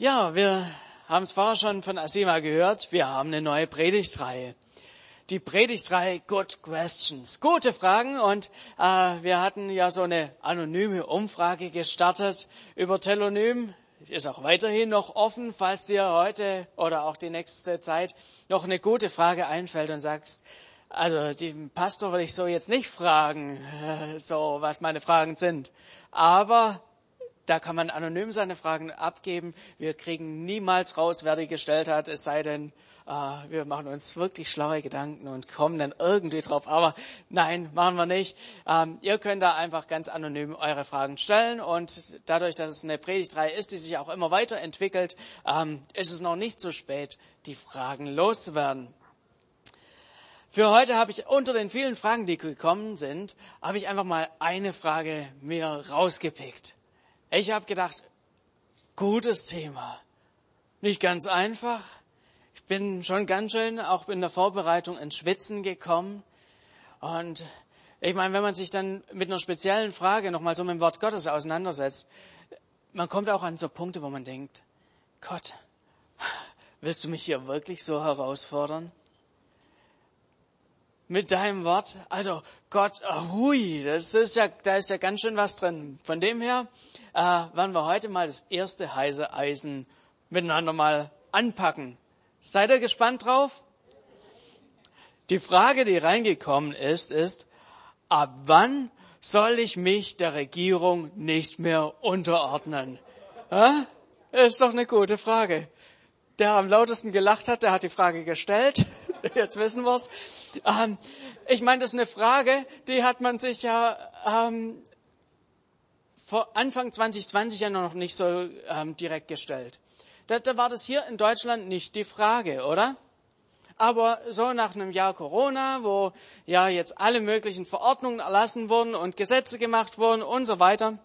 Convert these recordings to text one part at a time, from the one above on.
Ja, wir haben es vorher schon von Asima gehört. Wir haben eine neue Predigtreihe. Die Predigtreihe Good Questions. Gute Fragen. Und äh, wir hatten ja so eine anonyme Umfrage gestartet über Telonym. Ist auch weiterhin noch offen, falls dir heute oder auch die nächste Zeit noch eine gute Frage einfällt und sagst, also den Pastor will ich so jetzt nicht fragen, so was meine Fragen sind. Aber da kann man anonym seine Fragen abgeben. Wir kriegen niemals raus, wer die gestellt hat, es sei denn, äh, wir machen uns wirklich schlaue Gedanken und kommen dann irgendwie drauf. Aber nein, machen wir nicht. Ähm, ihr könnt da einfach ganz anonym eure Fragen stellen und dadurch, dass es eine Predigtreihe ist, die sich auch immer weiterentwickelt, ähm, ist es noch nicht zu spät, die Fragen loszuwerden. Für heute habe ich unter den vielen Fragen, die gekommen sind, habe ich einfach mal eine Frage mir rausgepickt. Ich habe gedacht, gutes Thema. Nicht ganz einfach. Ich bin schon ganz schön auch in der Vorbereitung ins Schwitzen gekommen. Und ich meine, wenn man sich dann mit einer speziellen Frage nochmal so mit dem Wort Gottes auseinandersetzt, man kommt auch an so Punkte, wo man denkt, Gott, willst du mich hier wirklich so herausfordern? Mit deinem Wort. Also Gott, hui, das ist ja, da ist ja ganz schön was drin. Von dem her äh, werden wir heute mal das erste heiße Eisen miteinander mal anpacken. Seid ihr gespannt drauf? Die Frage, die reingekommen ist, ist, ab wann soll ich mich der Regierung nicht mehr unterordnen? Ja? Ist doch eine gute Frage. Der am lautesten gelacht hat, der hat die Frage gestellt. Jetzt wissen wir's. Ähm, ich meine, das ist eine Frage, die hat man sich ja ähm, vor Anfang 2020 ja noch nicht so ähm, direkt gestellt. Da, da war das hier in Deutschland nicht die Frage, oder? Aber so nach einem Jahr Corona, wo ja jetzt alle möglichen Verordnungen erlassen wurden und Gesetze gemacht wurden und so weiter,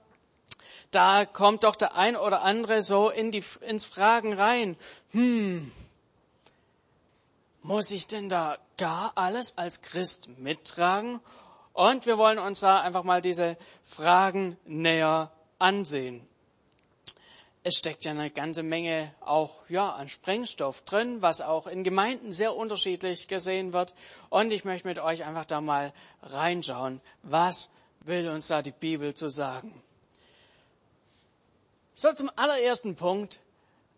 da kommt doch der ein oder andere so in die, ins Fragen rein. Hm, muss ich denn da gar alles als Christ mittragen? Und wir wollen uns da einfach mal diese Fragen näher ansehen. Es steckt ja eine ganze Menge auch ja an Sprengstoff drin, was auch in Gemeinden sehr unterschiedlich gesehen wird. Und ich möchte mit euch einfach da mal reinschauen, was will uns da die Bibel zu sagen. So zum allerersten Punkt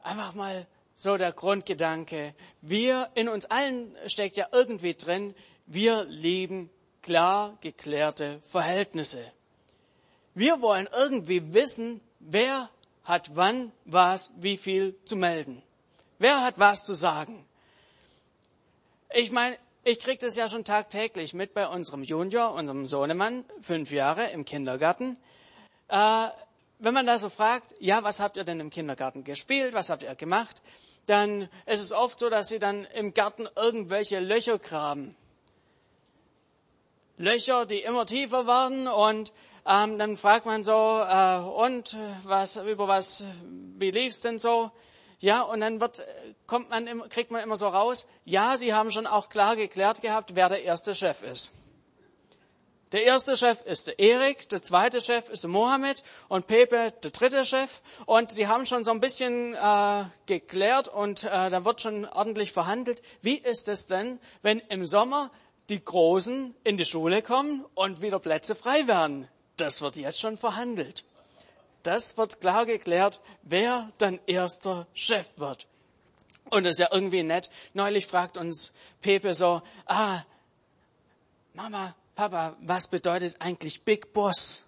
einfach mal so der Grundgedanke. Wir, in uns allen steckt ja irgendwie drin, wir lieben klar geklärte Verhältnisse. Wir wollen irgendwie wissen, wer hat wann was, wie viel zu melden. Wer hat was zu sagen? Ich meine, ich kriege das ja schon tagtäglich mit bei unserem Junior, unserem Sohnemann, fünf Jahre im Kindergarten. Äh, wenn man da so fragt, ja, was habt ihr denn im Kindergarten gespielt, was habt ihr gemacht, dann ist es oft so, dass sie dann im Garten irgendwelche Löcher graben. Löcher, die immer tiefer werden und ähm, dann fragt man so, äh, und was, über was, wie lief's denn so? Ja, und dann wird, kommt man, kriegt man immer so raus, ja, sie haben schon auch klar geklärt gehabt, wer der erste Chef ist. Der erste Chef ist der Erik, der zweite Chef ist der Mohammed und Pepe der dritte Chef. Und die haben schon so ein bisschen äh, geklärt und äh, da wird schon ordentlich verhandelt. Wie ist es denn, wenn im Sommer die Großen in die Schule kommen und wieder Plätze frei werden? Das wird jetzt schon verhandelt. Das wird klar geklärt, wer dann erster Chef wird. Und das ist ja irgendwie nett. Neulich fragt uns Pepe so, ah, Mama, Papa, was bedeutet eigentlich Big Boss?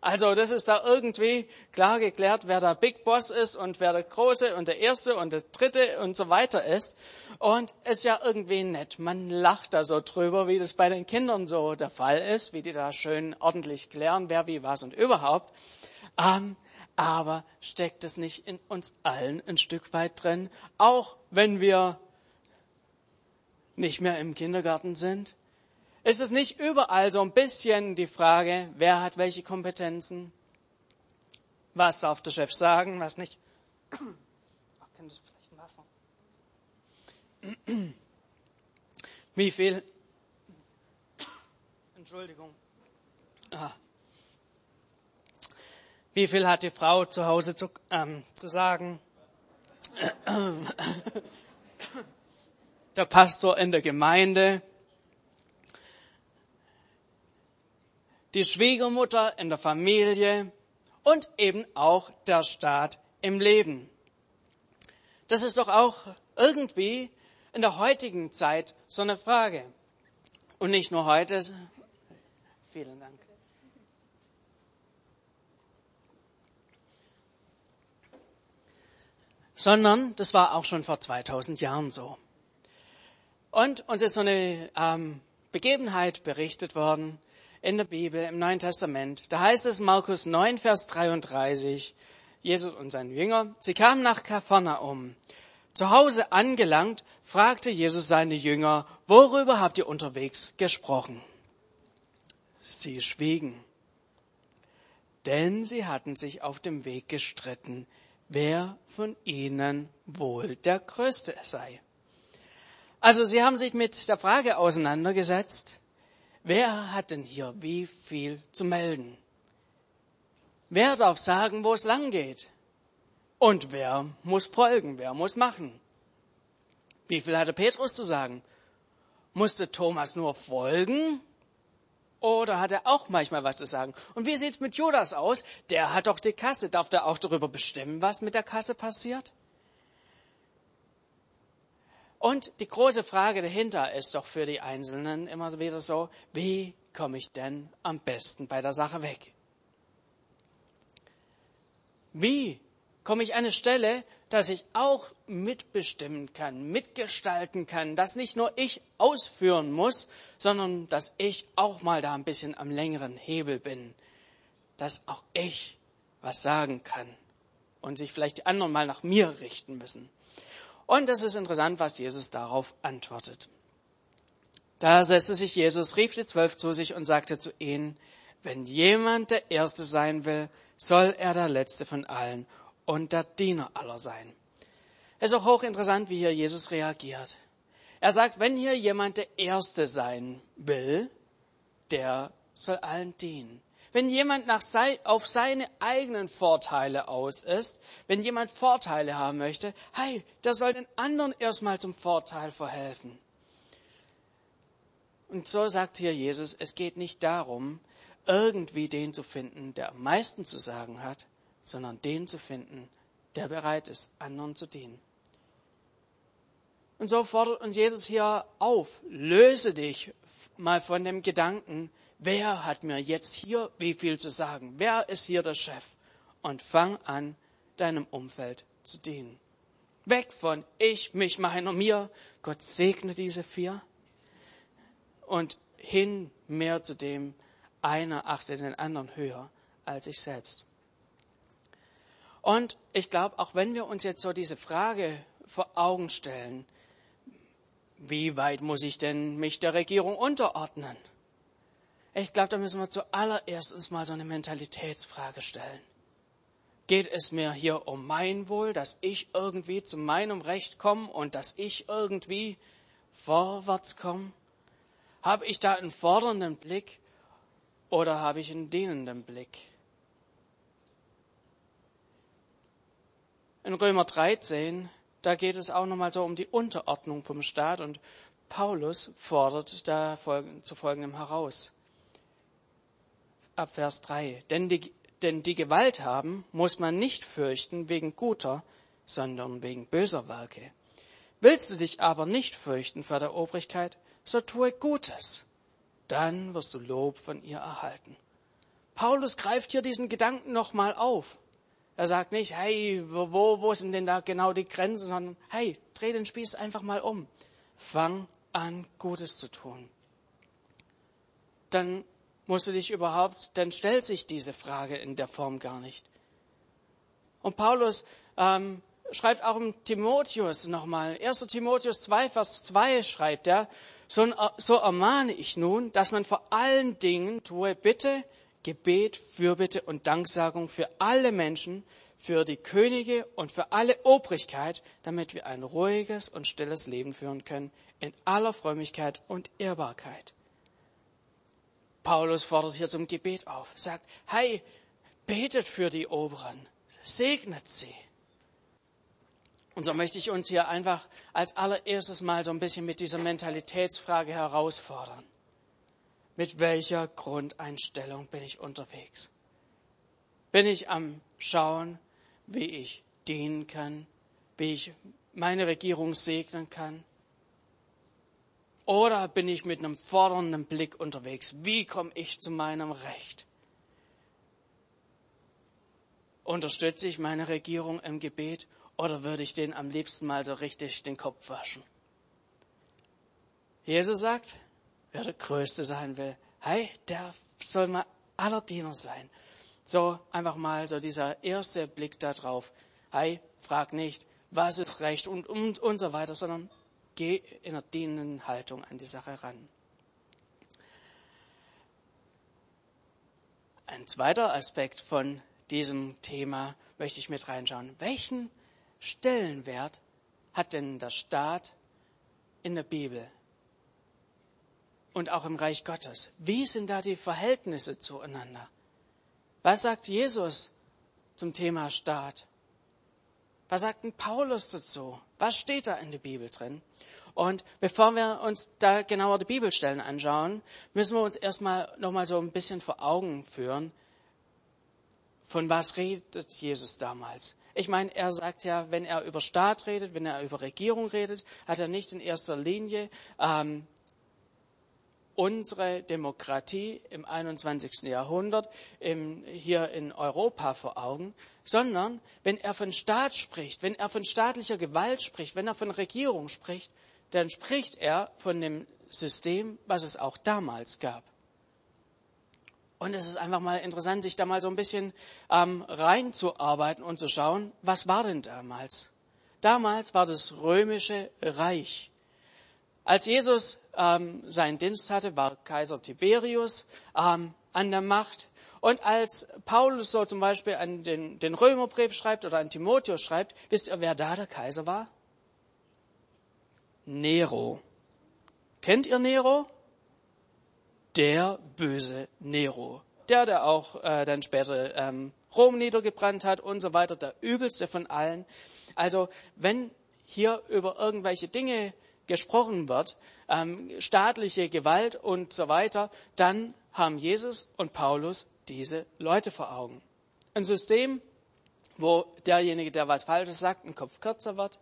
Also das ist da irgendwie klar geklärt, wer der Big Boss ist und wer der Große und der Erste und der Dritte und so weiter ist. Und ist ja irgendwie nett. Man lacht da so drüber, wie das bei den Kindern so der Fall ist, wie die da schön ordentlich klären, wer wie was und überhaupt. Ähm, aber steckt es nicht in uns allen ein Stück weit drin, auch wenn wir nicht mehr im Kindergarten sind? Ist es nicht überall so ein bisschen die Frage, wer hat welche Kompetenzen? Was darf der Chef sagen, was nicht? Wie viel? Entschuldigung. Ah. Wie viel hat die Frau zu Hause zu, ähm, zu sagen? Der Pastor in der Gemeinde, die Schwiegermutter in der Familie und eben auch der Staat im Leben. Das ist doch auch irgendwie in der heutigen Zeit so eine Frage. Und nicht nur heute. Vielen Dank. Sondern das war auch schon vor 2000 Jahren so. Und uns ist so eine ähm, Begebenheit berichtet worden, in der Bibel, im Neuen Testament. Da heißt es Markus 9, Vers 33, Jesus und sein Jünger, sie kamen nach Kapharnaum. Zu Hause angelangt, fragte Jesus seine Jünger, worüber habt ihr unterwegs gesprochen? Sie schwiegen, denn sie hatten sich auf dem Weg gestritten, wer von ihnen wohl der Größte sei. Also sie haben sich mit der Frage auseinandergesetzt, Wer hat denn hier wie viel zu melden? Wer darf sagen, wo es lang geht? Und wer muss folgen? Wer muss machen? Wie viel hatte Petrus zu sagen? Musste Thomas nur folgen? Oder hat er auch manchmal was zu sagen? Und wie sieht's mit Judas aus? Der hat doch die Kasse. Darf der auch darüber bestimmen, was mit der Kasse passiert? Und die große Frage dahinter ist doch für die Einzelnen immer wieder so, wie komme ich denn am besten bei der Sache weg? Wie komme ich an eine Stelle, dass ich auch mitbestimmen kann, mitgestalten kann, dass nicht nur ich ausführen muss, sondern dass ich auch mal da ein bisschen am längeren Hebel bin, dass auch ich was sagen kann und sich vielleicht die anderen mal nach mir richten müssen. Und es ist interessant, was Jesus darauf antwortet. Da setzte sich Jesus, rief die Zwölf zu sich und sagte zu ihnen, wenn jemand der Erste sein will, soll er der Letzte von allen und der Diener aller sein. Es ist auch hochinteressant, wie hier Jesus reagiert. Er sagt, wenn hier jemand der Erste sein will, der soll allen dienen. Wenn jemand nach sei, auf seine eigenen Vorteile aus ist, wenn jemand Vorteile haben möchte, hey, der soll den anderen erstmal zum Vorteil verhelfen. Und so sagt hier Jesus, es geht nicht darum, irgendwie den zu finden, der am meisten zu sagen hat, sondern den zu finden, der bereit ist, anderen zu dienen. Und so fordert uns Jesus hier auf, löse dich mal von dem Gedanken, wer hat mir jetzt hier wie viel zu sagen? Wer ist hier der Chef? Und fang an, deinem Umfeld zu dienen. Weg von ich, mich, meiner, mir. Gott segne diese vier. Und hin mehr zu dem, einer achte den anderen höher als sich selbst. Und ich glaube, auch wenn wir uns jetzt so diese Frage vor Augen stellen, wie weit muss ich denn mich der Regierung unterordnen? Ich glaube, da müssen wir zuallererst uns mal so eine Mentalitätsfrage stellen. Geht es mir hier um mein Wohl, dass ich irgendwie zu meinem Recht komme und dass ich irgendwie vorwärts komme? Habe ich da einen fordernden Blick oder habe ich einen dienenden Blick? In Römer 13, da geht es auch nochmal so um die Unterordnung vom Staat und Paulus fordert da zu folgendem heraus ab Vers 3. Denn die, denn die Gewalt haben muss man nicht fürchten wegen guter, sondern wegen böser Werke. Willst du dich aber nicht fürchten vor der Obrigkeit, so tue Gutes. Dann wirst du Lob von ihr erhalten. Paulus greift hier diesen Gedanken nochmal auf. Er sagt nicht, hey, wo, wo sind denn da genau die Grenzen, sondern hey, dreh den Spieß einfach mal um. Fang an, Gutes zu tun. Dann musst du dich überhaupt, dann stellt sich diese Frage in der Form gar nicht. Und Paulus ähm, schreibt auch im Timotheus nochmal, 1. Timotheus 2, Vers 2 schreibt er, so, so ermahne ich nun, dass man vor allen Dingen tue Bitte, Gebet, Fürbitte und Danksagung für alle Menschen, für die Könige und für alle Obrigkeit, damit wir ein ruhiges und stilles Leben führen können, in aller Frömmigkeit und Ehrbarkeit. Paulus fordert hier zum Gebet auf, sagt, hey, betet für die Oberen, segnet sie. Und so möchte ich uns hier einfach als allererstes mal so ein bisschen mit dieser Mentalitätsfrage herausfordern. Mit welcher Grundeinstellung bin ich unterwegs? Bin ich am Schauen, wie ich dienen kann, wie ich meine Regierung segnen kann? Oder bin ich mit einem fordernden Blick unterwegs? Wie komme ich zu meinem Recht? Unterstütze ich meine Regierung im Gebet oder würde ich den am liebsten mal so richtig den Kopf waschen? Jesus sagt, wer der Größte sein will, hey, der soll mal aller Diener sein. So einfach mal so dieser erste Blick da drauf. Hey, frag nicht, was ist recht und, und, und so weiter, sondern geh in einer dienenden Haltung an die Sache ran. Ein zweiter Aspekt von diesem Thema möchte ich mit reinschauen. Welchen Stellenwert hat denn der Staat in der Bibel und auch im Reich Gottes? Wie sind da die Verhältnisse zueinander? Was sagt Jesus zum Thema Staat? Was sagt denn Paulus dazu? Was steht da in der Bibel drin? Und bevor wir uns da genauer die Bibelstellen anschauen, müssen wir uns erstmal nochmal so ein bisschen vor Augen führen, von was redet Jesus damals? Ich meine, er sagt ja, wenn er über Staat redet, wenn er über Regierung redet, hat er nicht in erster Linie ähm, unsere Demokratie im 21. Jahrhundert im, hier in Europa vor Augen, sondern wenn er von Staat spricht, wenn er von staatlicher Gewalt spricht, wenn er von Regierung spricht, dann spricht er von dem System, was es auch damals gab. Und es ist einfach mal interessant, sich da mal so ein bisschen ähm, reinzuarbeiten und zu schauen, was war denn damals? Damals war das römische Reich. Als Jesus ähm, seinen Dienst hatte, war Kaiser Tiberius ähm, an der Macht. Und als Paulus so zum Beispiel an den, den Römerbrief schreibt oder an Timotheus schreibt, wisst ihr, wer da der Kaiser war? Nero. Kennt ihr Nero? Der böse Nero. Der, der auch äh, dann später ähm, Rom niedergebrannt hat und so weiter, der übelste von allen. Also wenn hier über irgendwelche Dinge gesprochen wird, ähm, staatliche Gewalt und so weiter, dann haben Jesus und Paulus diese Leute vor Augen. Ein System, wo derjenige, der was Falsches sagt, ein Kopf kürzer wird,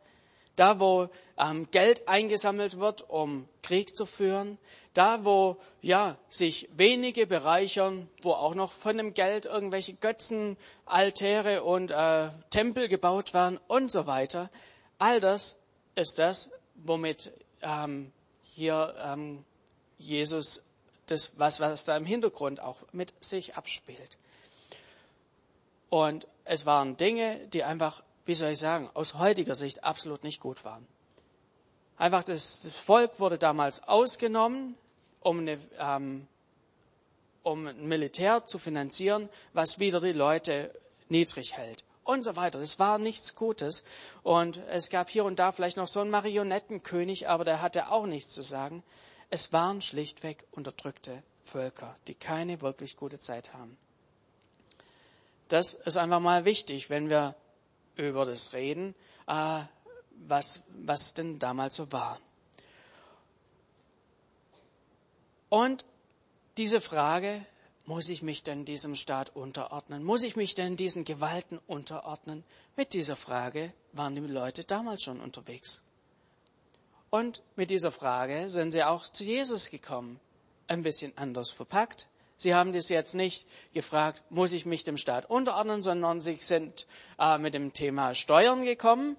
da wo ähm, Geld eingesammelt wird, um Krieg zu führen, da wo ja sich wenige bereichern, wo auch noch von dem Geld irgendwelche Götzen, Altäre und äh, Tempel gebaut werden und so weiter. All das ist das, womit ähm, hier ähm, Jesus das, was, was da im Hintergrund auch mit sich abspielt. Und es waren Dinge, die einfach wie soll ich sagen, aus heutiger Sicht absolut nicht gut waren. Einfach das Volk wurde damals ausgenommen, um, eine, ähm, um ein Militär zu finanzieren, was wieder die Leute niedrig hält und so weiter. Das war nichts Gutes. Und es gab hier und da vielleicht noch so einen Marionettenkönig, aber der hatte auch nichts zu sagen. Es waren schlichtweg unterdrückte Völker, die keine wirklich gute Zeit haben. Das ist einfach mal wichtig, wenn wir über das reden, äh, was, was denn damals so war. Und diese Frage, muss ich mich denn diesem Staat unterordnen? Muss ich mich denn diesen Gewalten unterordnen? Mit dieser Frage waren die Leute damals schon unterwegs. Und mit dieser Frage sind sie auch zu Jesus gekommen. Ein bisschen anders verpackt, Sie haben das jetzt nicht gefragt, muss ich mich dem Staat unterordnen, sondern Sie sind äh, mit dem Thema Steuern gekommen.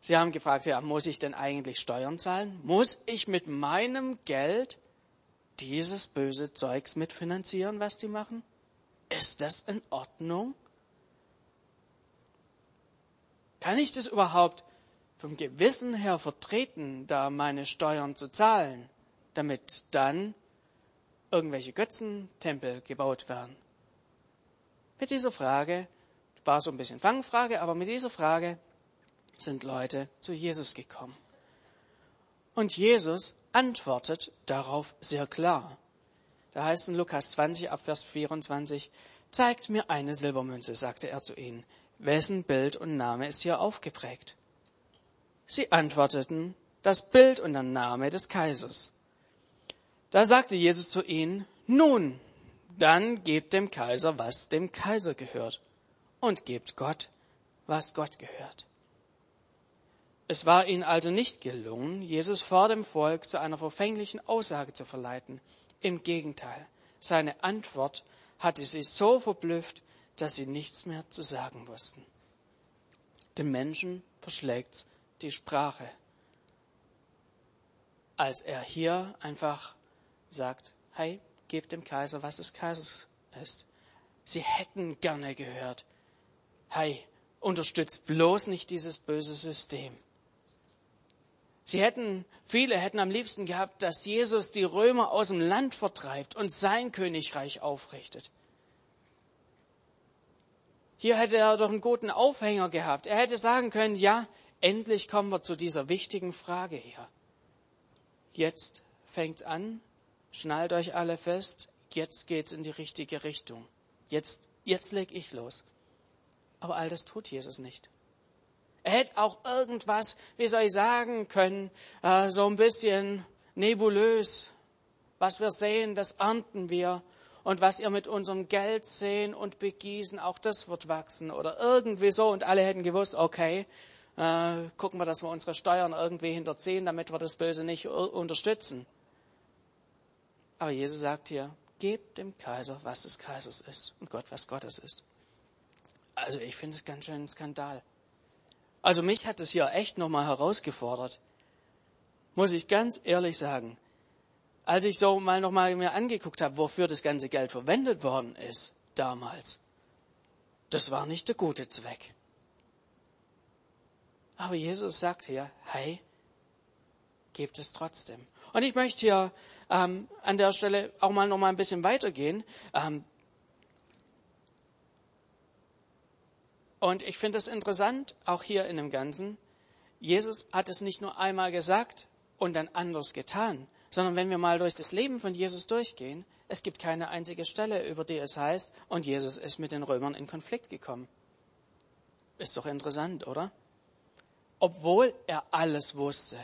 Sie haben gefragt, ja, muss ich denn eigentlich Steuern zahlen? Muss ich mit meinem Geld dieses böse Zeugs mitfinanzieren, was die machen? Ist das in Ordnung? Kann ich das überhaupt vom Gewissen her vertreten, da meine Steuern zu zahlen, damit dann irgendwelche Götzentempel gebaut werden? Mit dieser Frage, war so ein bisschen Fangfrage, aber mit dieser Frage sind Leute zu Jesus gekommen. Und Jesus antwortet darauf sehr klar. Da heißt in Lukas 20 ab Vers 24, Zeigt mir eine Silbermünze, sagte er zu ihnen. Wessen Bild und Name ist hier aufgeprägt? Sie antworteten, das Bild und der Name des Kaisers. Da sagte Jesus zu ihnen, nun, dann gebt dem Kaiser, was dem Kaiser gehört, und gebt Gott, was Gott gehört. Es war ihnen also nicht gelungen, Jesus vor dem Volk zu einer verfänglichen Aussage zu verleiten. Im Gegenteil, seine Antwort hatte sie so verblüfft, dass sie nichts mehr zu sagen wussten. Den Menschen verschlägt die Sprache, als er hier einfach sagt, hey, gebt dem Kaiser, was des Kaisers ist. Sie hätten gerne gehört, hey, unterstützt bloß nicht dieses böse System. Sie hätten, viele hätten am liebsten gehabt, dass Jesus die Römer aus dem Land vertreibt und sein Königreich aufrichtet. Hier hätte er doch einen guten Aufhänger gehabt. Er hätte sagen können, ja, endlich kommen wir zu dieser wichtigen Frage hier. Jetzt fängt's an, schnallt euch alle fest, jetzt geht's in die richtige Richtung. Jetzt, jetzt leg ich los. Aber all das tut Jesus nicht. Er hätte auch irgendwas, wie soll ich sagen können, äh, so ein bisschen nebulös. Was wir sehen, das ernten wir. Und was ihr mit unserem Geld sehen und begießen, auch das wird wachsen. Oder irgendwie so. Und alle hätten gewusst, okay, äh, gucken wir, dass wir unsere Steuern irgendwie hinterziehen, damit wir das Böse nicht unterstützen. Aber Jesus sagt hier, gebt dem Kaiser, was des Kaisers ist und Gott, was Gottes ist. Also ich finde es ganz schön ein Skandal. Also mich hat es hier echt nochmal herausgefordert. Muss ich ganz ehrlich sagen. Als ich so mal nochmal mir angeguckt habe, wofür das ganze Geld verwendet worden ist, damals, das war nicht der gute Zweck. Aber Jesus sagt hier, hey, gebt es trotzdem. Und ich möchte hier ähm, an der Stelle auch mal noch mal ein bisschen weitergehen. Ähm, Und ich finde es interessant, auch hier in dem Ganzen, Jesus hat es nicht nur einmal gesagt und dann anders getan, sondern wenn wir mal durch das Leben von Jesus durchgehen, es gibt keine einzige Stelle, über die es heißt, und Jesus ist mit den Römern in Konflikt gekommen. Ist doch interessant, oder? Obwohl er alles wusste.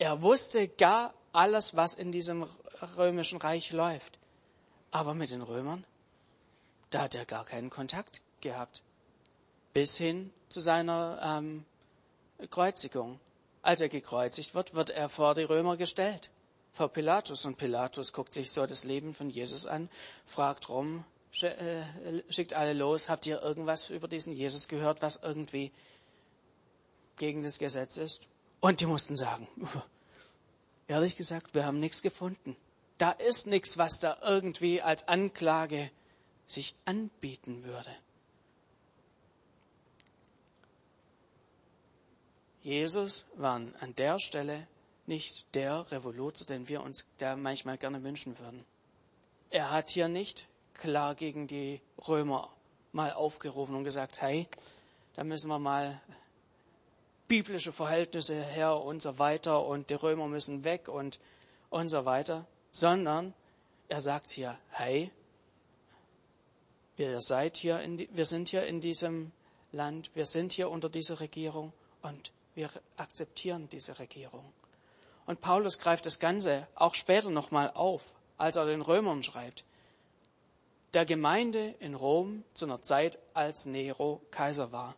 Er wusste gar alles, was in diesem römischen Reich läuft. Aber mit den Römern, da hat er gar keinen Kontakt gehabt bis hin zu seiner ähm, Kreuzigung. Als er gekreuzigt wird, wird er vor die Römer gestellt, vor Pilatus. Und Pilatus guckt sich so das Leben von Jesus an, fragt rum, äh, schickt alle los, habt ihr irgendwas über diesen Jesus gehört, was irgendwie gegen das Gesetz ist? Und die mussten sagen, ehrlich gesagt, wir haben nichts gefunden. Da ist nichts, was da irgendwie als Anklage sich anbieten würde. Jesus war an der Stelle nicht der Revoluzer, den wir uns da manchmal gerne wünschen würden. Er hat hier nicht klar gegen die Römer mal aufgerufen und gesagt, hey, da müssen wir mal biblische Verhältnisse her und so weiter und die Römer müssen weg und, und so weiter, sondern er sagt hier, hey, wir, seid hier in, wir sind hier in diesem Land, wir sind hier unter dieser Regierung und wir akzeptieren diese Regierung. Und Paulus greift das Ganze auch später nochmal auf, als er den Römern schreibt. Der Gemeinde in Rom zu einer Zeit, als Nero Kaiser war.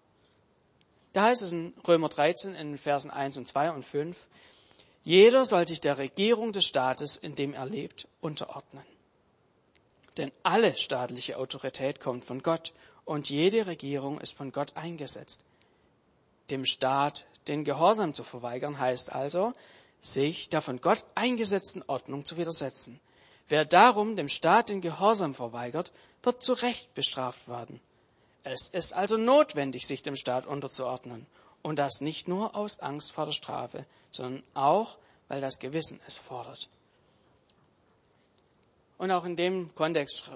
Da heißt es in Römer 13 in den Versen 1 und 2 und 5, jeder soll sich der Regierung des Staates, in dem er lebt, unterordnen. Denn alle staatliche Autorität kommt von Gott und jede Regierung ist von Gott eingesetzt. Dem Staat den Gehorsam zu verweigern heißt also, sich der von Gott eingesetzten Ordnung zu widersetzen. Wer darum dem Staat den Gehorsam verweigert, wird zu Recht bestraft werden. Es ist also notwendig, sich dem Staat unterzuordnen. Und das nicht nur aus Angst vor der Strafe, sondern auch, weil das Gewissen es fordert. Und auch in dem Kontext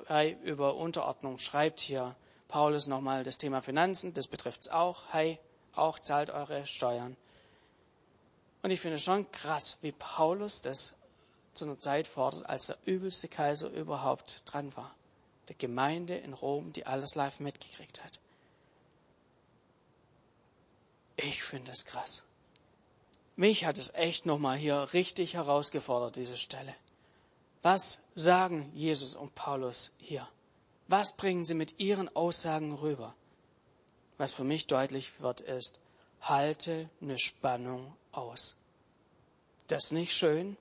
über Unterordnung schreibt hier Paulus nochmal das Thema Finanzen, das betrifft es auch. Hey, auch zahlt eure Steuern. Und ich finde schon krass, wie Paulus das zu einer Zeit fordert, als der übelste Kaiser überhaupt dran war. der Gemeinde in Rom, die alles live mitgekriegt hat. Ich finde das krass. Mich hat es echt nochmal hier richtig herausgefordert, diese Stelle. Was sagen Jesus und Paulus hier? Was bringen sie mit ihren Aussagen rüber? Was für mich deutlich wird, ist, halte eine Spannung aus. Das ist nicht schön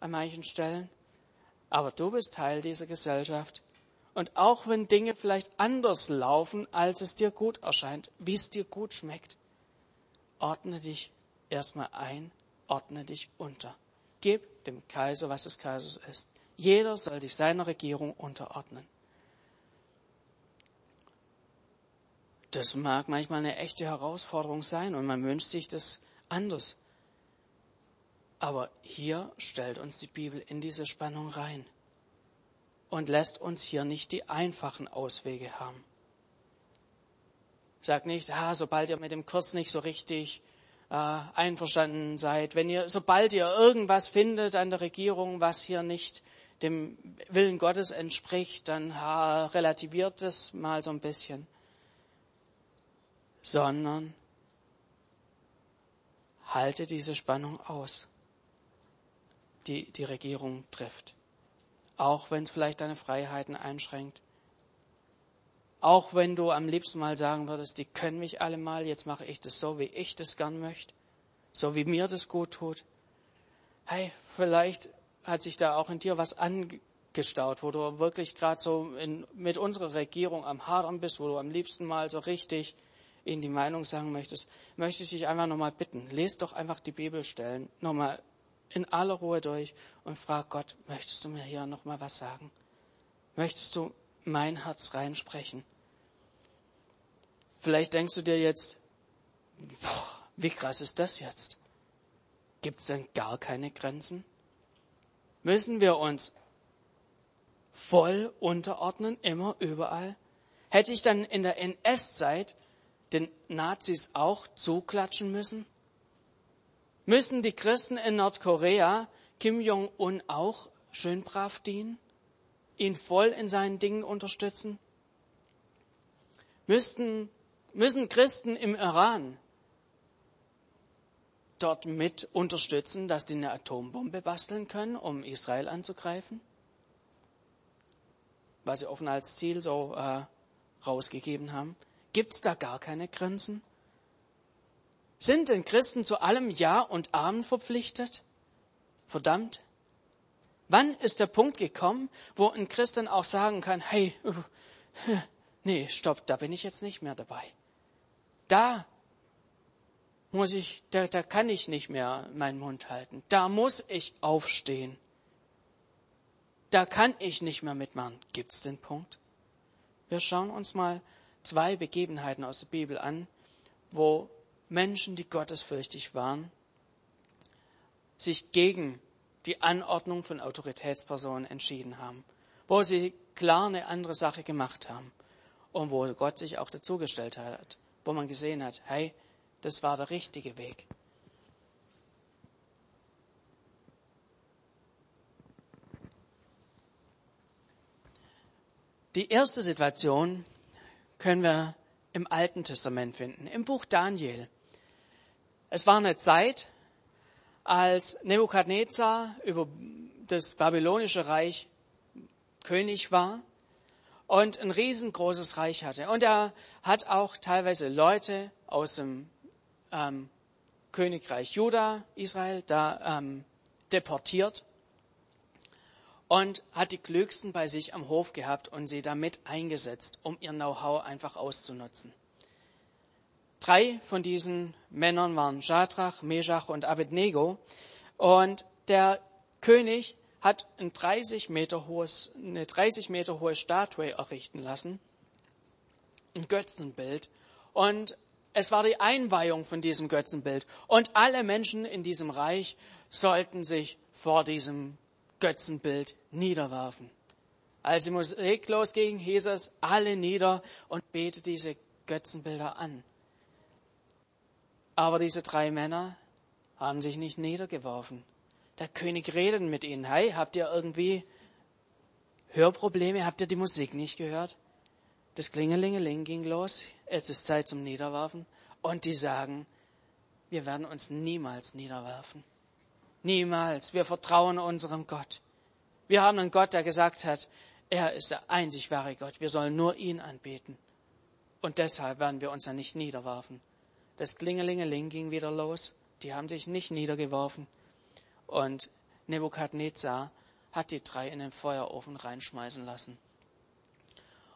an manchen Stellen, aber du bist Teil dieser Gesellschaft. Und auch wenn Dinge vielleicht anders laufen, als es dir gut erscheint, wie es dir gut schmeckt, ordne dich erstmal ein, ordne dich unter. Gib dem Kaiser, was des Kaisers ist. Jeder soll sich seiner Regierung unterordnen. Das mag manchmal eine echte Herausforderung sein und man wünscht sich das anders. Aber hier stellt uns die Bibel in diese Spannung rein und lässt uns hier nicht die einfachen Auswege haben. Sagt nicht, ah, sobald ihr mit dem Kurs nicht so richtig äh, einverstanden seid, wenn ihr, sobald ihr irgendwas findet an der Regierung, was hier nicht dem Willen Gottes entspricht, dann ha, relativiert es mal so ein bisschen sondern halte diese Spannung aus, die die Regierung trifft. Auch wenn es vielleicht deine Freiheiten einschränkt. Auch wenn du am liebsten mal sagen würdest, die können mich alle mal, jetzt mache ich das so, wie ich das gern möchte, so wie mir das gut tut. Hey, vielleicht hat sich da auch in dir was angestaut, wo du wirklich gerade so in, mit unserer Regierung am Hadern bist, wo du am liebsten mal so richtig ihnen die Meinung sagen möchtest, möchte ich dich einfach nochmal bitten, lest doch einfach die Bibelstellen nochmal in aller Ruhe durch und frag Gott, möchtest du mir hier nochmal was sagen? Möchtest du mein Herz reinsprechen? Vielleicht denkst du dir jetzt, boah, wie krass ist das jetzt? Gibt es denn gar keine Grenzen? Müssen wir uns voll unterordnen, immer, überall? Hätte ich dann in der NS-Zeit den Nazis auch zuklatschen müssen? Müssen die Christen in Nordkorea Kim Jong-un auch schön brav dienen? Ihn voll in seinen Dingen unterstützen? Müssten, müssen Christen im Iran dort mit unterstützen, dass die eine Atombombe basteln können, um Israel anzugreifen? Was sie offen als Ziel so äh, rausgegeben haben. Gibt es da gar keine Grenzen? Sind denn Christen zu allem Ja und Amen verpflichtet? Verdammt. Wann ist der Punkt gekommen, wo ein Christ dann auch sagen kann, hey, nee, stopp, da bin ich jetzt nicht mehr dabei. Da muss ich, da, da kann ich nicht mehr meinen Mund halten. Da muss ich aufstehen. Da kann ich nicht mehr mitmachen. Gibt's den Punkt? Wir schauen uns mal zwei Begebenheiten aus der Bibel an, wo Menschen, die gottesfürchtig waren, sich gegen die Anordnung von Autoritätspersonen entschieden haben, wo sie klar eine andere Sache gemacht haben und wo Gott sich auch dazugestellt hat, wo man gesehen hat, hey, das war der richtige Weg. Die erste Situation können wir im Alten Testament finden, im Buch Daniel. Es war eine Zeit, als Nebukadnezar über das babylonische Reich König war und ein riesengroßes Reich hatte. Und er hat auch teilweise Leute aus dem ähm, Königreich Juda, Israel, da ähm, deportiert und hat die Klügsten bei sich am Hof gehabt und sie damit eingesetzt, um ihr Know-how einfach auszunutzen. Drei von diesen Männern waren Shadrach, Meshach und Abednego. Und der König hat ein 30 Meter hohes, eine 30 Meter hohe Statue errichten lassen, ein Götzenbild. Und es war die Einweihung von diesem Götzenbild. Und alle Menschen in diesem Reich sollten sich vor diesem Götzenbild niederwerfen. Als die Musik losging, hieß es, alle nieder und bete diese Götzenbilder an. Aber diese drei Männer haben sich nicht niedergeworfen. Der König redet mit ihnen. Hey, habt ihr irgendwie Hörprobleme? Habt ihr die Musik nicht gehört? Das Klingelingeling ging los. Es ist Zeit zum Niederwerfen. Und die sagen, wir werden uns niemals niederwerfen. Niemals. Wir vertrauen unserem Gott. Wir haben einen Gott, der gesagt hat, er ist der einzig wahre Gott. Wir sollen nur ihn anbeten. Und deshalb werden wir uns ja nicht niederwerfen. Das Klingelingeling ging wieder los. Die haben sich nicht niedergeworfen. Und Nebukadnezar hat die drei in den Feuerofen reinschmeißen lassen.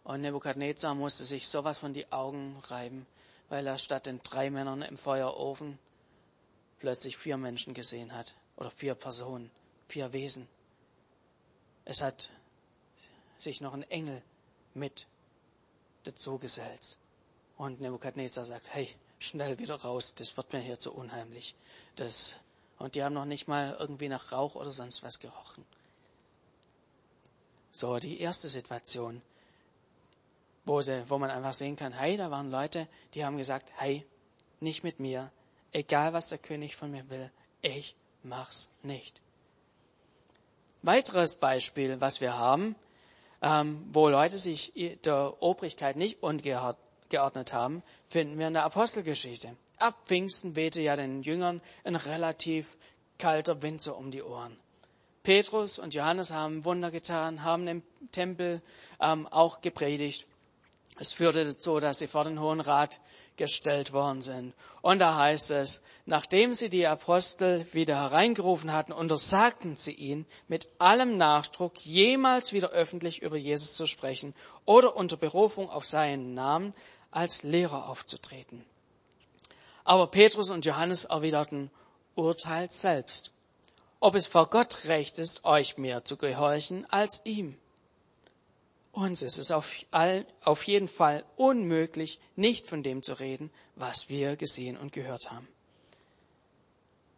Und Nebukadnezar musste sich sowas von die Augen reiben, weil er statt den drei Männern im Feuerofen plötzlich vier Menschen gesehen hat. Oder vier Personen, vier Wesen. Es hat sich noch ein Engel mit dazu gesellt. Und Nebukadnezar sagt, hey, schnell wieder raus, das wird mir hier zu unheimlich. Das, und die haben noch nicht mal irgendwie nach Rauch oder sonst was gerochen. So, die erste Situation, wo, sie, wo man einfach sehen kann, hey, da waren Leute, die haben gesagt, hey, nicht mit mir, egal was der König von mir will, ich mach's nicht. Weiteres Beispiel, was wir haben, ähm, wo Leute sich der Obrigkeit nicht untergeordnet haben, finden wir in der Apostelgeschichte. Ab Pfingsten wehte ja den Jüngern ein relativ kalter Wind um die Ohren. Petrus und Johannes haben Wunder getan, haben im Tempel ähm, auch gepredigt. Es führte dazu, dass sie vor den Hohen Rat gestellt worden sind. Und da heißt es, nachdem sie die Apostel wieder hereingerufen hatten, untersagten sie ihnen mit allem Nachdruck, jemals wieder öffentlich über Jesus zu sprechen oder unter Berufung auf seinen Namen als Lehrer aufzutreten. Aber Petrus und Johannes erwiderten, urteilt selbst, ob es vor Gott recht ist, euch mehr zu gehorchen als ihm. Uns ist es auf, all, auf jeden Fall unmöglich, nicht von dem zu reden, was wir gesehen und gehört haben.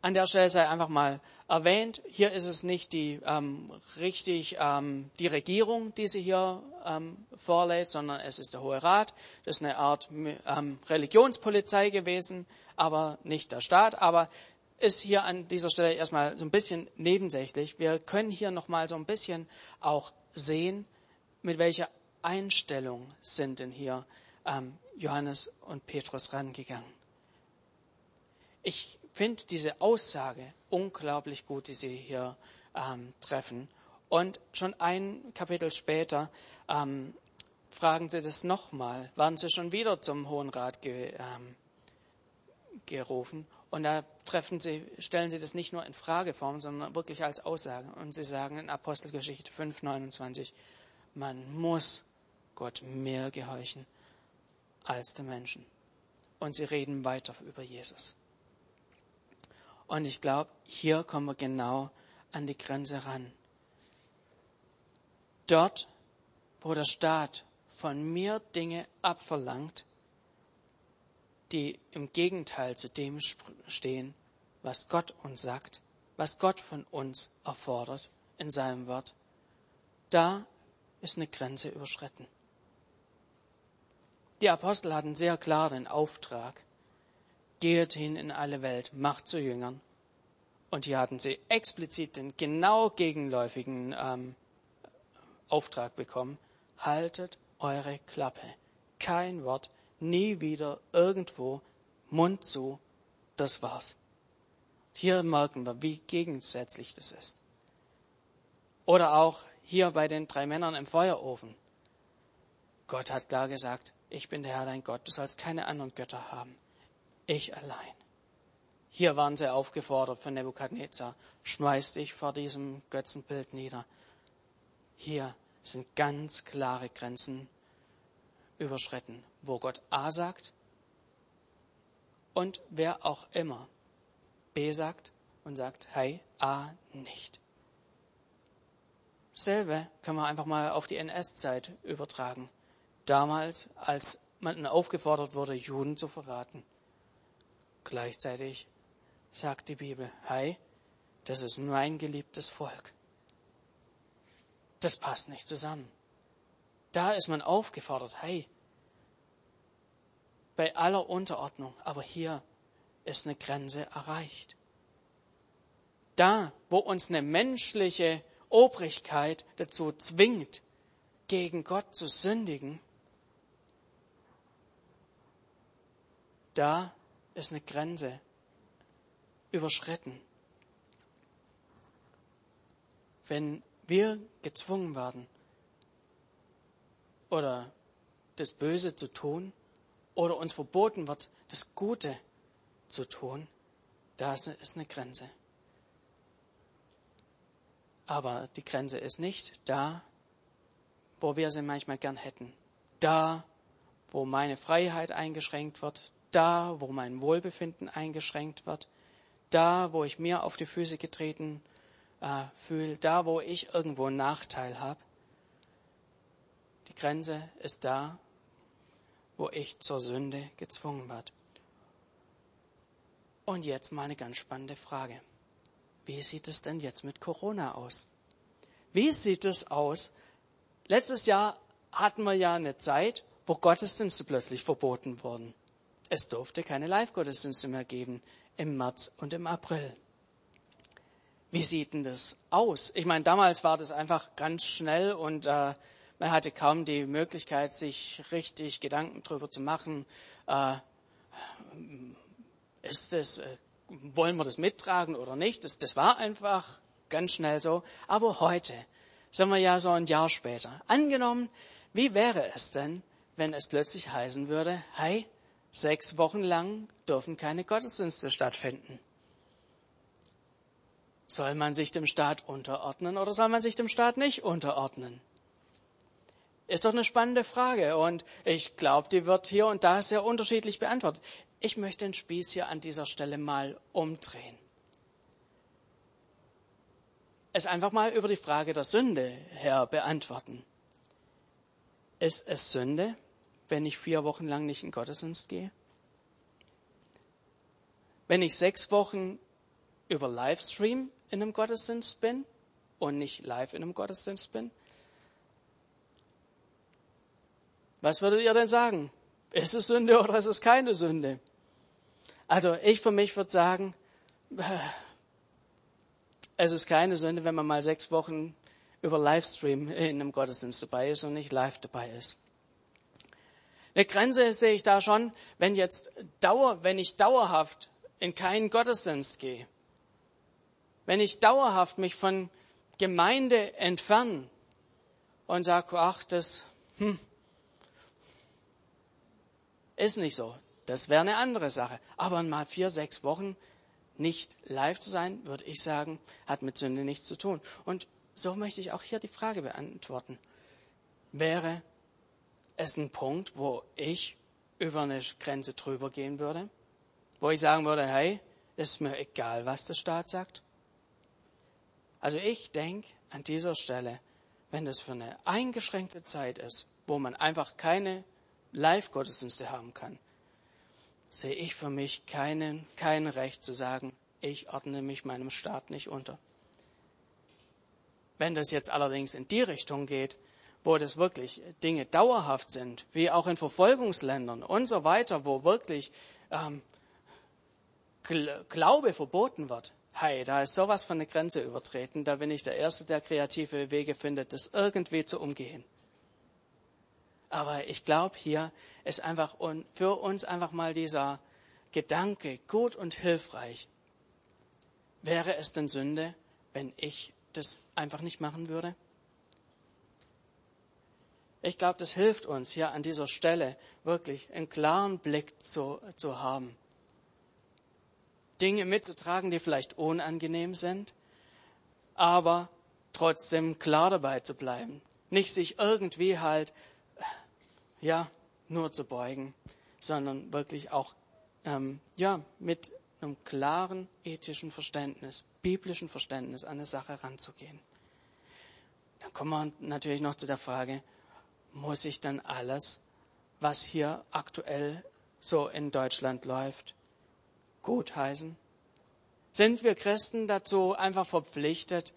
An der Stelle sei einfach mal erwähnt, hier ist es nicht die ähm, richtig ähm, die Regierung, die sie hier ähm, vorlädt, sondern es ist der Hohe Rat. Das ist eine Art ähm, Religionspolizei gewesen, aber nicht der Staat. Aber ist hier an dieser Stelle erstmal so ein bisschen nebensächlich. Wir können hier noch mal so ein bisschen auch sehen, mit welcher Einstellung sind denn hier ähm, Johannes und Petrus rangegangen? Ich finde diese Aussage unglaublich gut, die sie hier ähm, treffen. Und schon ein Kapitel später ähm, fragen sie das nochmal, waren sie schon wieder zum Hohen Rat ge, ähm, gerufen. Und da treffen sie, stellen sie das nicht nur in Frageform, sondern wirklich als Aussage. Und sie sagen in Apostelgeschichte 5, 29, man muss Gott mehr gehorchen als den Menschen. Und sie reden weiter über Jesus. Und ich glaube, hier kommen wir genau an die Grenze ran. Dort, wo der Staat von mir Dinge abverlangt, die im Gegenteil zu dem stehen, was Gott uns sagt, was Gott von uns erfordert in seinem Wort, da ist eine Grenze überschritten. Die Apostel hatten sehr klar den Auftrag, geht hin in alle Welt, macht zu Jüngern. Und hier hatten sie explizit den genau gegenläufigen ähm, Auftrag bekommen, haltet eure Klappe. Kein Wort, nie wieder irgendwo, Mund zu, das war's. Hier merken wir, wie gegensätzlich das ist. Oder auch hier bei den drei Männern im Feuerofen. Gott hat klar gesagt, ich bin der Herr dein Gott, du sollst keine anderen Götter haben. Ich allein. Hier waren sie aufgefordert von Nebukadnezar, schmeiß dich vor diesem Götzenbild nieder. Hier sind ganz klare Grenzen überschritten, wo Gott A sagt und wer auch immer B sagt und sagt, hey, A nicht. Selbe können wir einfach mal auf die NS-Zeit übertragen. Damals, als man aufgefordert wurde, Juden zu verraten. Gleichzeitig sagt die Bibel, hey, das ist mein geliebtes Volk. Das passt nicht zusammen. Da ist man aufgefordert, hey, bei aller Unterordnung, aber hier ist eine Grenze erreicht. Da, wo uns eine menschliche Obrigkeit dazu zwingt, gegen Gott zu sündigen, da ist eine Grenze überschritten. Wenn wir gezwungen werden, oder das Böse zu tun, oder uns verboten wird, das Gute zu tun, da ist eine Grenze. Aber die Grenze ist nicht da, wo wir sie manchmal gern hätten. Da, wo meine Freiheit eingeschränkt wird, da, wo mein Wohlbefinden eingeschränkt wird, da, wo ich mir auf die Füße getreten äh, fühle, da, wo ich irgendwo einen Nachteil habe. Die Grenze ist da, wo ich zur Sünde gezwungen werde. Und jetzt mal eine ganz spannende Frage. Wie sieht es denn jetzt mit Corona aus? Wie sieht es aus? Letztes Jahr hatten wir ja eine Zeit, wo Gottesdienste plötzlich verboten wurden. Es durfte keine Live-Gottesdienste mehr geben im März und im April. Wie sieht denn das aus? Ich meine, damals war das einfach ganz schnell und äh, man hatte kaum die Möglichkeit, sich richtig Gedanken darüber zu machen. Äh, ist das, äh, wollen wir das mittragen oder nicht? Das, das war einfach ganz schnell so. Aber heute sind wir ja so ein Jahr später. Angenommen, wie wäre es denn, wenn es plötzlich heißen würde, hey, Sechs Wochen lang dürfen keine Gottesdienste stattfinden. Soll man sich dem Staat unterordnen oder soll man sich dem Staat nicht unterordnen? Ist doch eine spannende Frage und ich glaube, die wird hier und da sehr unterschiedlich beantwortet. Ich möchte den Spieß hier an dieser Stelle mal umdrehen. Es einfach mal über die Frage der Sünde her beantworten. Ist es Sünde, wenn ich vier Wochen lang nicht in Gottesdienst gehe? Wenn ich sechs Wochen über Livestream in einem Gottesdienst bin und nicht live in einem Gottesdienst bin? Was würdet ihr denn sagen? Ist es Sünde oder ist es keine Sünde? Also ich für mich würde sagen, es ist keine Sünde, wenn man mal sechs Wochen über Livestream in einem Gottesdienst dabei ist und nicht live dabei ist. Eine Grenze sehe ich da schon, wenn jetzt Dauer, wenn ich dauerhaft in keinen Gottesdienst gehe, wenn ich dauerhaft mich von Gemeinde entferne und sage, ach, das hm, ist nicht so. Das wäre eine andere Sache. Aber mal vier, sechs Wochen nicht live zu sein, würde ich sagen, hat mit Sünde nichts zu tun. Und so möchte ich auch hier die Frage beantworten. Wäre es ein Punkt, wo ich über eine Grenze drüber gehen würde? Wo ich sagen würde, hey, ist mir egal, was der Staat sagt? Also ich denke an dieser Stelle, wenn das für eine eingeschränkte Zeit ist, wo man einfach keine Live-Gottesdienste haben kann, sehe ich für mich keinen, kein Recht zu sagen, ich ordne mich meinem Staat nicht unter. Wenn das jetzt allerdings in die Richtung geht, wo das wirklich Dinge dauerhaft sind, wie auch in Verfolgungsländern und so weiter, wo wirklich ähm, Glaube verboten wird, hey, da ist sowas von der Grenze übertreten, da bin ich der Erste, der kreative Wege findet, das irgendwie zu umgehen. Aber ich glaube, hier ist einfach für uns einfach mal dieser Gedanke gut und hilfreich. Wäre es denn Sünde, wenn ich das einfach nicht machen würde? Ich glaube, das hilft uns hier an dieser Stelle wirklich einen klaren Blick zu, zu haben. Dinge mitzutragen, die vielleicht unangenehm sind, aber trotzdem klar dabei zu bleiben. Nicht sich irgendwie halt, ja, nur zu beugen, sondern wirklich auch, ähm, ja, mit einem klaren ethischen Verständnis, biblischen Verständnis an eine Sache ranzugehen. Dann kommen wir natürlich noch zu der Frage, muss ich dann alles, was hier aktuell so in Deutschland läuft, gutheißen? Sind wir Christen dazu einfach verpflichtet,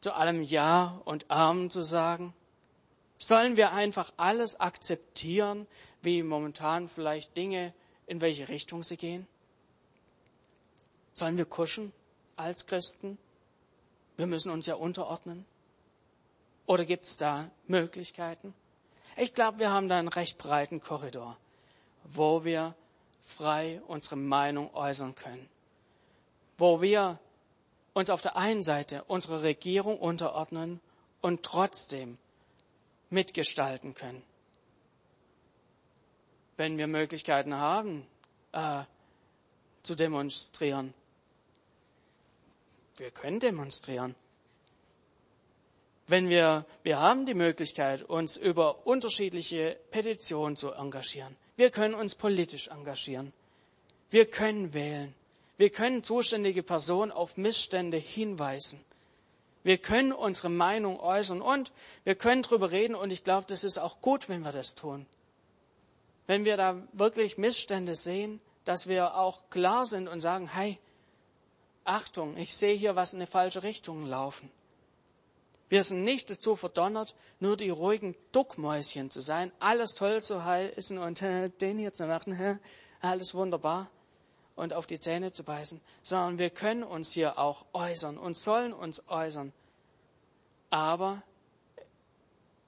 zu allem Ja und Amen zu sagen? Sollen wir einfach alles akzeptieren, wie momentan vielleicht Dinge, in welche Richtung sie gehen? Sollen wir kuschen als Christen? Wir müssen uns ja unterordnen. Oder gibt es da Möglichkeiten? Ich glaube, wir haben da einen recht breiten Korridor, wo wir frei unsere Meinung äußern können, wo wir uns auf der einen Seite unserer Regierung unterordnen und trotzdem mitgestalten können. Wenn wir Möglichkeiten haben, äh, zu demonstrieren, wir können demonstrieren. Wenn wir, wir haben die Möglichkeit, uns über unterschiedliche Petitionen zu engagieren. Wir können uns politisch engagieren. Wir können wählen. Wir können zuständige Personen auf Missstände hinweisen. Wir können unsere Meinung äußern und wir können darüber reden und ich glaube, das ist auch gut, wenn wir das tun. Wenn wir da wirklich Missstände sehen, dass wir auch klar sind und sagen, hey, Achtung, ich sehe hier was in eine falsche Richtung laufen. Wir sind nicht dazu verdonnert, nur die ruhigen Duckmäuschen zu sein, alles toll zu heißen und äh, den hier zu machen, äh, alles wunderbar und auf die Zähne zu beißen, sondern wir können uns hier auch äußern und sollen uns äußern, aber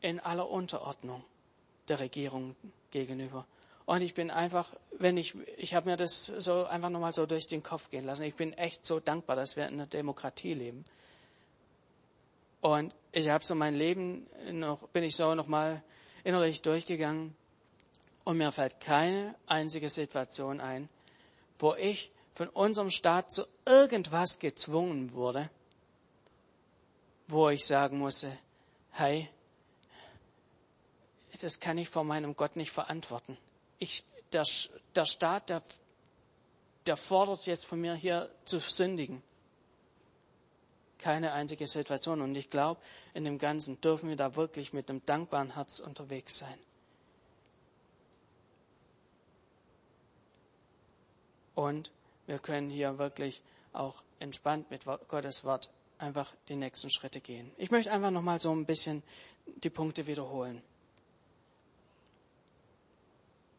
in aller Unterordnung der Regierung gegenüber. Und ich bin einfach, wenn ich, ich habe mir das so einfach nochmal so durch den Kopf gehen lassen. Ich bin echt so dankbar, dass wir in einer Demokratie leben. Und ich habe so mein Leben noch, bin ich so nochmal innerlich durchgegangen. Und mir fällt keine einzige Situation ein, wo ich von unserem Staat zu irgendwas gezwungen wurde, wo ich sagen musste, hey, das kann ich vor meinem Gott nicht verantworten ich, der, der Staat, der, der fordert jetzt von mir hier zu sündigen. Keine einzige Situation. Und ich glaube, in dem Ganzen dürfen wir da wirklich mit einem dankbaren Herz unterwegs sein. Und wir können hier wirklich auch entspannt mit Gottes Wort einfach die nächsten Schritte gehen. Ich möchte einfach nochmal so ein bisschen die Punkte wiederholen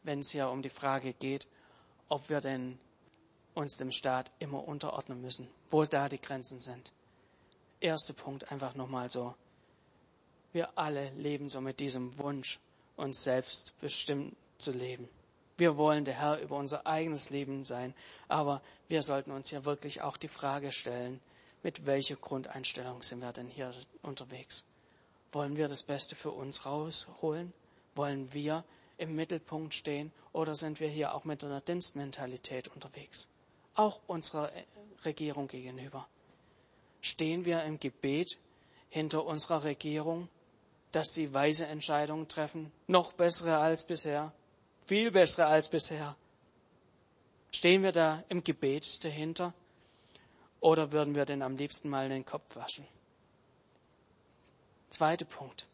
wenn es ja um die Frage geht, ob wir denn uns dem Staat immer unterordnen müssen, wo da die Grenzen sind. Erster Punkt einfach nochmal so. Wir alle leben so mit diesem Wunsch, uns selbst bestimmt zu leben. Wir wollen der Herr über unser eigenes Leben sein, aber wir sollten uns ja wirklich auch die Frage stellen, mit welcher Grundeinstellung sind wir denn hier unterwegs? Wollen wir das Beste für uns rausholen? Wollen wir im Mittelpunkt stehen oder sind wir hier auch mit einer Dienstmentalität unterwegs? Auch unserer äh, Regierung gegenüber. Stehen wir im Gebet hinter unserer Regierung, dass sie weise Entscheidungen treffen, noch bessere als bisher, viel bessere als bisher? Stehen wir da im Gebet dahinter oder würden wir denn am liebsten mal den Kopf waschen? Zweiter Punkt.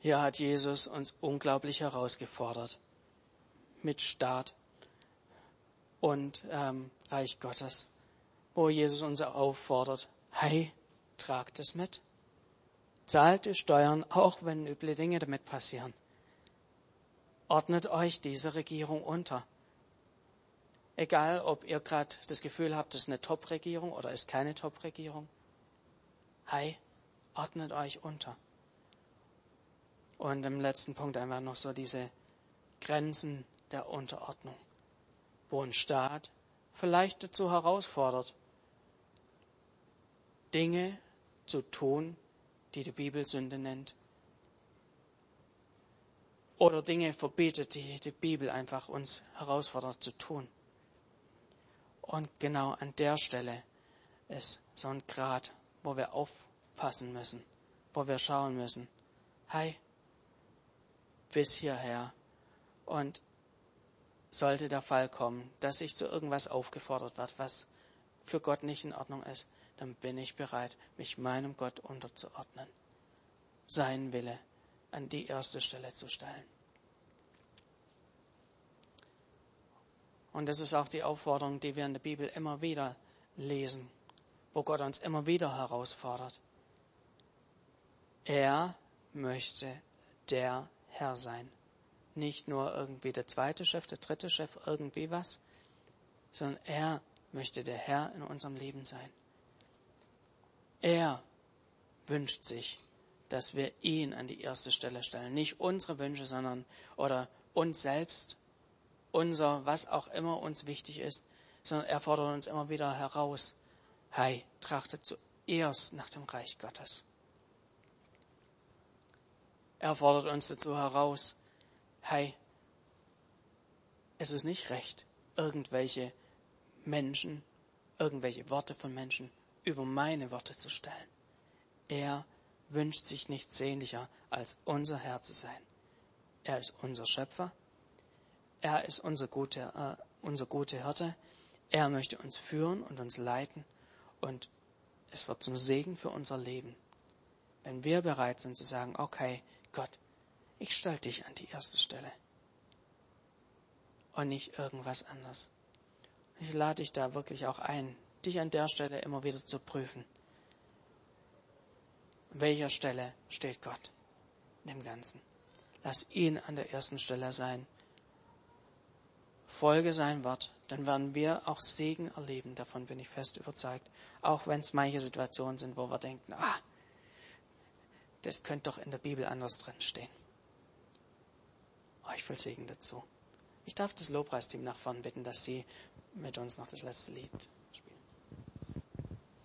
Hier hat Jesus uns unglaublich herausgefordert mit Staat und ähm, Reich Gottes, wo Jesus uns auffordert, hey, tragt es mit. Zahlt die Steuern, auch wenn üble Dinge damit passieren. Ordnet euch diese Regierung unter. Egal, ob ihr gerade das Gefühl habt, es ist eine Top-Regierung oder ist keine Top-Regierung. Hey, ordnet euch unter. Und im letzten Punkt einfach noch so diese Grenzen der Unterordnung, wo ein Staat vielleicht dazu herausfordert, Dinge zu tun, die die Bibel Sünde nennt. Oder Dinge verbietet, die die Bibel einfach uns herausfordert zu tun. Und genau an der Stelle ist so ein Grad, wo wir aufpassen müssen, wo wir schauen müssen. Hey, bis hierher. Und sollte der Fall kommen, dass ich zu irgendwas aufgefordert wird, was für Gott nicht in Ordnung ist, dann bin ich bereit, mich meinem Gott unterzuordnen, seinen Wille an die erste Stelle zu stellen. Und das ist auch die Aufforderung, die wir in der Bibel immer wieder lesen, wo Gott uns immer wieder herausfordert. Er möchte der Herr sein. Nicht nur irgendwie der zweite Chef, der dritte Chef, irgendwie was, sondern er möchte der Herr in unserem Leben sein. Er wünscht sich, dass wir ihn an die erste Stelle stellen. Nicht unsere Wünsche, sondern oder uns selbst, unser, was auch immer uns wichtig ist, sondern er fordert uns immer wieder heraus. Hey, trachtet zuerst nach dem Reich Gottes. Er fordert uns dazu heraus. Hey, es ist nicht recht, irgendwelche Menschen, irgendwelche Worte von Menschen über meine Worte zu stellen. Er wünscht sich nichts sehnlicher, als unser Herr zu sein. Er ist unser Schöpfer. Er ist unser guter, äh, unser guter Hirte. Er möchte uns führen und uns leiten und es wird zum Segen für unser Leben. Wenn wir bereit sind zu sagen, okay, Gott, ich stelle dich an die erste Stelle und nicht irgendwas anderes. Ich lade dich da wirklich auch ein, dich an der Stelle immer wieder zu prüfen. An welcher Stelle steht Gott in dem Ganzen? Lass ihn an der ersten Stelle sein. Folge sein Wort, dann werden wir auch Segen erleben. Davon bin ich fest überzeugt. Auch wenn es manche Situationen sind, wo wir denken, ah, das könnte doch in der Bibel anders drin stehen. Oh, ich will Segen dazu. Ich darf das Lobpreisteam nach vorn bitten, dass sie mit uns noch das letzte Lied spielen.